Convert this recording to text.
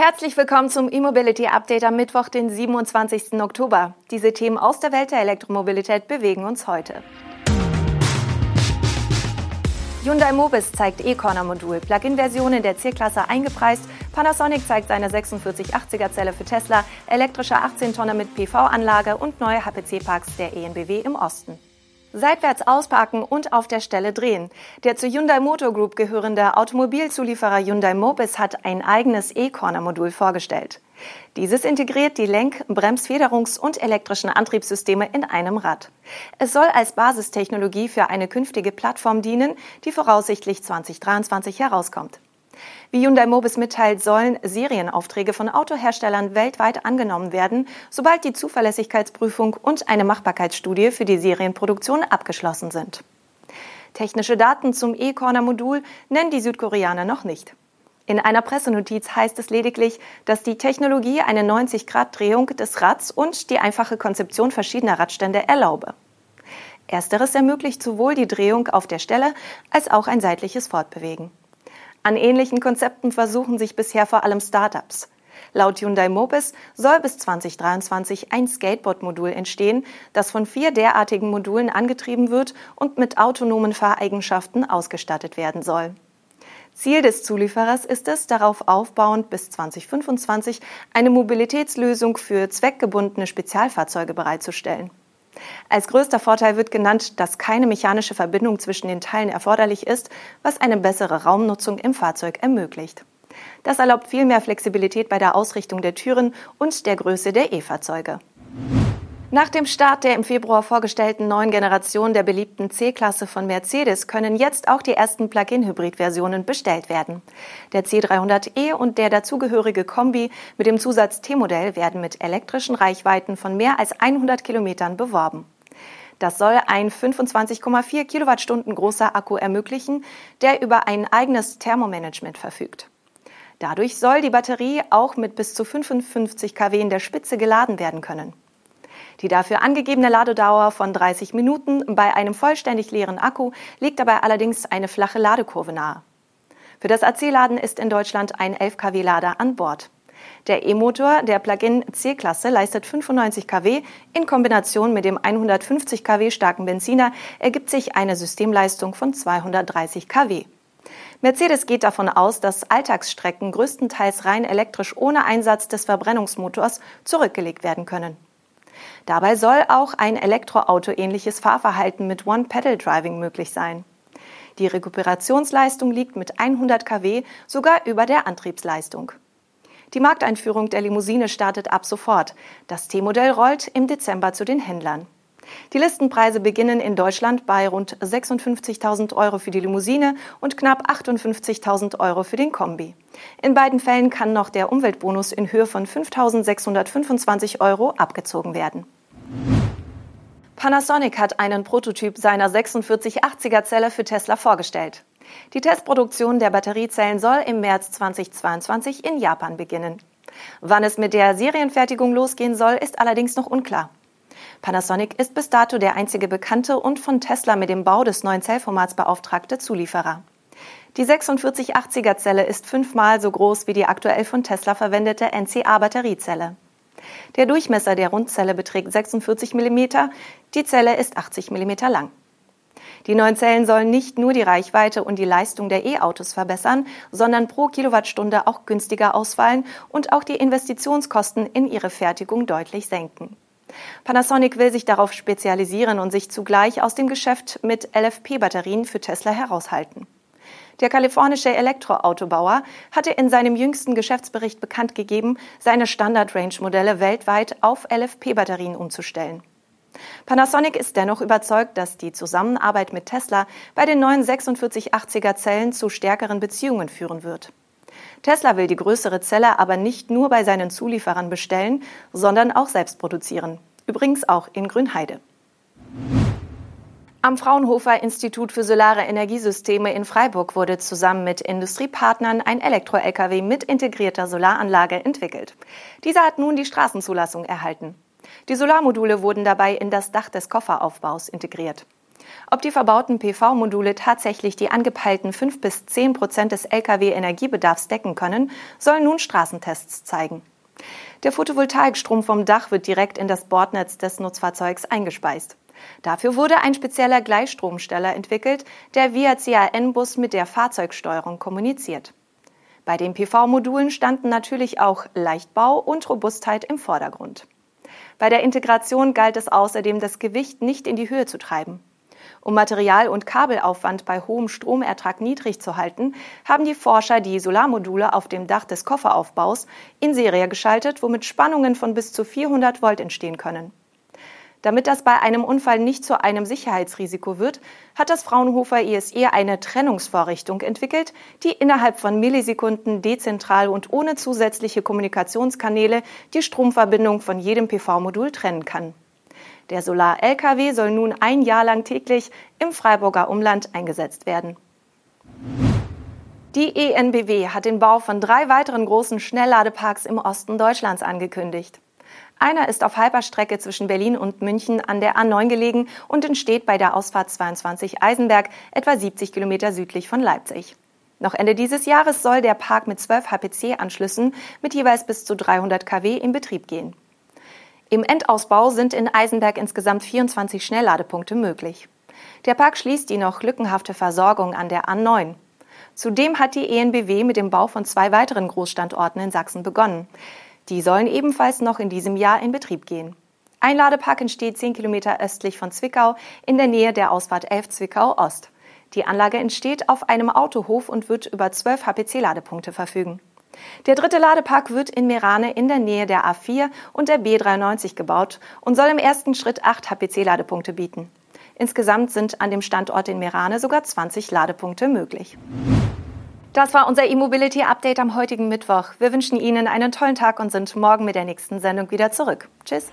Herzlich willkommen zum E-Mobility Update am Mittwoch, den 27. Oktober. Diese Themen aus der Welt der Elektromobilität bewegen uns heute. Hyundai Mobis zeigt E-Corner-Modul, Plug-in-Versionen der C-Klasse eingepreist. Panasonic zeigt seine 4680er-Zelle für Tesla, elektrische 18-Tonner mit PV-Anlage und neue HPC-Parks der ENBW im Osten. Seitwärts ausparken und auf der Stelle drehen. Der zu Hyundai Motor Group gehörende Automobilzulieferer Hyundai Mobis hat ein eigenes E-Corner-Modul vorgestellt. Dieses integriert die Lenk-, Bremsfederungs- und elektrischen Antriebssysteme in einem Rad. Es soll als Basistechnologie für eine künftige Plattform dienen, die voraussichtlich 2023 herauskommt. Wie Hyundai Mobis mitteilt, sollen Serienaufträge von Autoherstellern weltweit angenommen werden, sobald die Zuverlässigkeitsprüfung und eine Machbarkeitsstudie für die Serienproduktion abgeschlossen sind. Technische Daten zum E-Corner-Modul nennen die Südkoreaner noch nicht. In einer Pressenotiz heißt es lediglich, dass die Technologie eine 90-Grad-Drehung des Rads und die einfache Konzeption verschiedener Radstände erlaube. Ersteres ermöglicht sowohl die Drehung auf der Stelle als auch ein seitliches Fortbewegen. An ähnlichen Konzepten versuchen sich bisher vor allem Startups. Laut Hyundai Mobis soll bis 2023 ein Skateboard-Modul entstehen, das von vier derartigen Modulen angetrieben wird und mit autonomen Fahreigenschaften ausgestattet werden soll. Ziel des Zulieferers ist es, darauf aufbauend bis 2025 eine Mobilitätslösung für zweckgebundene Spezialfahrzeuge bereitzustellen. Als größter Vorteil wird genannt, dass keine mechanische Verbindung zwischen den Teilen erforderlich ist, was eine bessere Raumnutzung im Fahrzeug ermöglicht. Das erlaubt viel mehr Flexibilität bei der Ausrichtung der Türen und der Größe der E-Fahrzeuge. Nach dem Start der im Februar vorgestellten neuen Generation der beliebten C-Klasse von Mercedes können jetzt auch die ersten Plug-in-Hybrid-Versionen bestellt werden. Der C300e und der dazugehörige Kombi mit dem Zusatz T-Modell werden mit elektrischen Reichweiten von mehr als 100 Kilometern beworben. Das soll ein 25,4 Kilowattstunden großer Akku ermöglichen, der über ein eigenes Thermomanagement verfügt. Dadurch soll die Batterie auch mit bis zu 55 kW in der Spitze geladen werden können. Die dafür angegebene Ladedauer von 30 Minuten bei einem vollständig leeren Akku liegt dabei allerdings eine flache Ladekurve nahe. Für das AC-Laden ist in Deutschland ein 11 kW-Lader an Bord. Der E-Motor der Plug-in C-Klasse leistet 95 kW. In Kombination mit dem 150 kW starken Benziner ergibt sich eine Systemleistung von 230 kW. Mercedes geht davon aus, dass Alltagsstrecken größtenteils rein elektrisch ohne Einsatz des Verbrennungsmotors zurückgelegt werden können. Dabei soll auch ein Elektroauto-ähnliches Fahrverhalten mit One-Pedal-Driving möglich sein. Die Rekuperationsleistung liegt mit 100 kW sogar über der Antriebsleistung. Die Markteinführung der Limousine startet ab sofort. Das T-Modell rollt im Dezember zu den Händlern. Die Listenpreise beginnen in Deutschland bei rund 56.000 Euro für die Limousine und knapp 58.000 Euro für den Kombi. In beiden Fällen kann noch der Umweltbonus in Höhe von 5.625 Euro abgezogen werden. Panasonic hat einen Prototyp seiner 4680er Zelle für Tesla vorgestellt. Die Testproduktion der Batteriezellen soll im März 2022 in Japan beginnen. Wann es mit der Serienfertigung losgehen soll, ist allerdings noch unklar. Panasonic ist bis dato der einzige bekannte und von Tesla mit dem Bau des neuen Zellformats beauftragte Zulieferer. Die 4680er Zelle ist fünfmal so groß wie die aktuell von Tesla verwendete NCA-Batteriezelle. Der Durchmesser der Rundzelle beträgt 46 mm, die Zelle ist 80 mm lang. Die neuen Zellen sollen nicht nur die Reichweite und die Leistung der E-Autos verbessern, sondern pro Kilowattstunde auch günstiger ausfallen und auch die Investitionskosten in ihre Fertigung deutlich senken. Panasonic will sich darauf spezialisieren und sich zugleich aus dem Geschäft mit LFP-Batterien für Tesla heraushalten. Der kalifornische Elektroautobauer hatte in seinem jüngsten Geschäftsbericht bekannt gegeben, seine Standard-Range-Modelle weltweit auf LFP-Batterien umzustellen. Panasonic ist dennoch überzeugt, dass die Zusammenarbeit mit Tesla bei den neuen 4680er Zellen zu stärkeren Beziehungen führen wird. Tesla will die größere Zelle aber nicht nur bei seinen Zulieferern bestellen, sondern auch selbst produzieren. Übrigens auch in Grünheide. Am Fraunhofer Institut für Solare Energiesysteme in Freiburg wurde zusammen mit Industriepartnern ein Elektro-Lkw mit integrierter Solaranlage entwickelt. Dieser hat nun die Straßenzulassung erhalten. Die Solarmodule wurden dabei in das Dach des Kofferaufbaus integriert. Ob die verbauten PV-Module tatsächlich die angepeilten 5 bis 10 Prozent des Lkw-Energiebedarfs decken können, sollen nun Straßentests zeigen. Der Photovoltaikstrom vom Dach wird direkt in das Bordnetz des Nutzfahrzeugs eingespeist. Dafür wurde ein spezieller Gleichstromsteller entwickelt, der via CAN-Bus mit der Fahrzeugsteuerung kommuniziert. Bei den PV-Modulen standen natürlich auch Leichtbau und Robustheit im Vordergrund. Bei der Integration galt es außerdem, das Gewicht nicht in die Höhe zu treiben. Um Material- und Kabelaufwand bei hohem Stromertrag niedrig zu halten, haben die Forscher die Solarmodule auf dem Dach des Kofferaufbaus in Serie geschaltet, womit Spannungen von bis zu 400 Volt entstehen können. Damit das bei einem Unfall nicht zu einem Sicherheitsrisiko wird, hat das Fraunhofer ESE eine Trennungsvorrichtung entwickelt, die innerhalb von Millisekunden dezentral und ohne zusätzliche Kommunikationskanäle die Stromverbindung von jedem PV-Modul trennen kann. Der Solar-LKW soll nun ein Jahr lang täglich im Freiburger Umland eingesetzt werden. Die ENBW hat den Bau von drei weiteren großen Schnellladeparks im Osten Deutschlands angekündigt. Einer ist auf halber Strecke zwischen Berlin und München an der A9 gelegen und entsteht bei der Ausfahrt 22 Eisenberg, etwa 70 Kilometer südlich von Leipzig. Noch Ende dieses Jahres soll der Park mit 12 HPC-Anschlüssen mit jeweils bis zu 300 kW in Betrieb gehen. Im Endausbau sind in Eisenberg insgesamt 24 Schnellladepunkte möglich. Der Park schließt die noch lückenhafte Versorgung an der A9. Zudem hat die ENBW mit dem Bau von zwei weiteren Großstandorten in Sachsen begonnen. Die sollen ebenfalls noch in diesem Jahr in Betrieb gehen. Ein Ladepark entsteht 10 Kilometer östlich von Zwickau in der Nähe der Ausfahrt 11 Zwickau Ost. Die Anlage entsteht auf einem Autohof und wird über 12 HPC-Ladepunkte verfügen. Der dritte Ladepark wird in Merane in der Nähe der A4 und der B93 gebaut und soll im ersten Schritt acht HPC-Ladepunkte bieten. Insgesamt sind an dem Standort in Merane sogar 20 Ladepunkte möglich. Das war unser E-Mobility Update am heutigen Mittwoch. Wir wünschen Ihnen einen tollen Tag und sind morgen mit der nächsten Sendung wieder zurück. Tschüss.